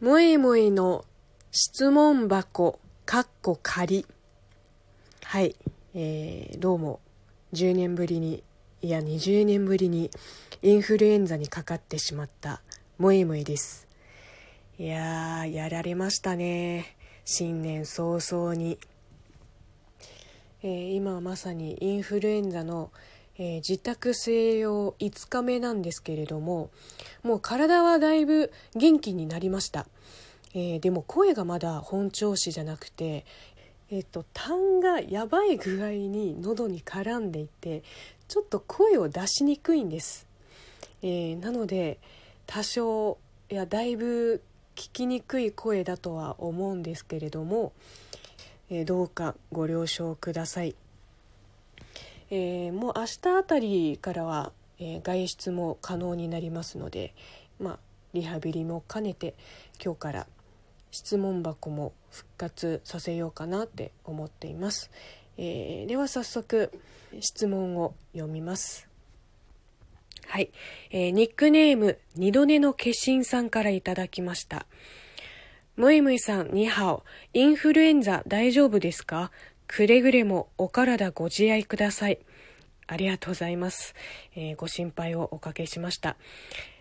もえもえの質問箱、かっこ仮。はい、えー、どうも、10年ぶりに、いや20年ぶりにインフルエンザにかかってしまったもえもえです。いやー、やられましたね。新年早々に。えー、今まさにインフルエンザのえー、自宅静養5日目なんですけれどももう体はだいぶ元気になりました、えー、でも声がまだ本調子じゃなくてえっ、と痰がやばい具合に喉に絡んでいてちょっと声を出しにくいんです、えなので多少いやだいぶ聞きにくい声だとは思うんですけれども、えどうかご了承ください。えー、もう明日あたりからは、えー、外出も可能になりますので、まあ、リハビリも兼ねて今日から質問箱も復活させようかなって思っています、えー、では早速質問を読みます。はい、えー、ニックネーム二度寝の化身さんからいただきました。むいむいさん、ニハオ。インフルエンザ大丈夫ですか？くれぐれもお体ご自愛ください。ありがとうございます。えー、ご心配をおかけしました。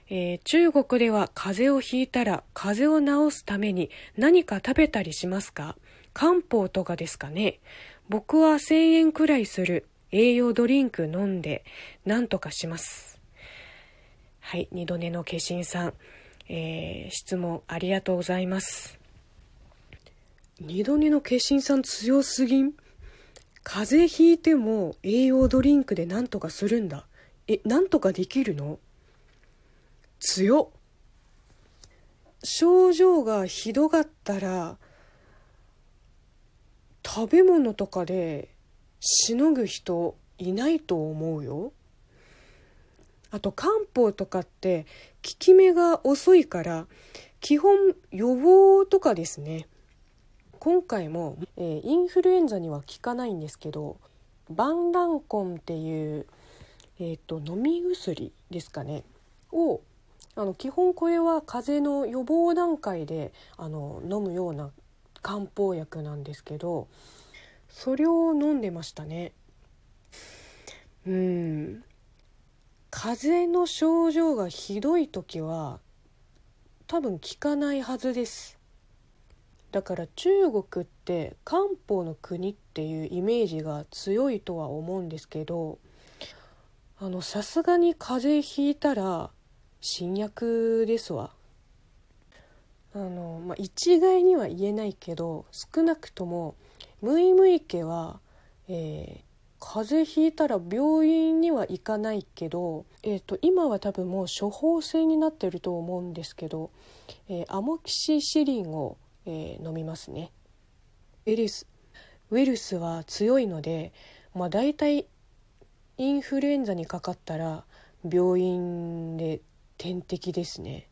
えー、中国では風邪をひいたら風邪を治すために何か食べたりしますか？漢方とかですかね僕は1000円くらいする栄養ドリンク飲んで何とかします。はい、二度寝の化身さん、えー、質問ありがとうございます。二度寝の化身さん強すぎん？風邪ひいても栄養ドリンクでなんとかするんだ。え、なんとかできるの？強症状がひどかったら食べ物とかでしのぐ人いないと思うよ。あと漢方とかって効き目が遅いから基本予防とかですね。今回も、えー、インフルエンザには効かないんですけどバンランコンっていう、えーと、飲み薬ですかねをあの基本これは風邪の予防段階であの飲むような漢方薬なんですけどそれを飲んでましたね。うん。風邪の症状がひどい時は多分効かないはずです。だから中国って漢方の国っていうイメージが強いとは思うんですけどあのさすがに風邪ひいたら新薬ですわ。あの、まあ、一概には言えないけど少なくともムイムイ家は、えー、風邪ひいたら病院には行かないけど、えーと、今は多分もう処方箋になってると思うんですけど、えー、アモキシシリンをえー、飲みますね。ウイルスウイルスは強いので、まあ、大体インフルエンザにかかったら病院で点滴ですね。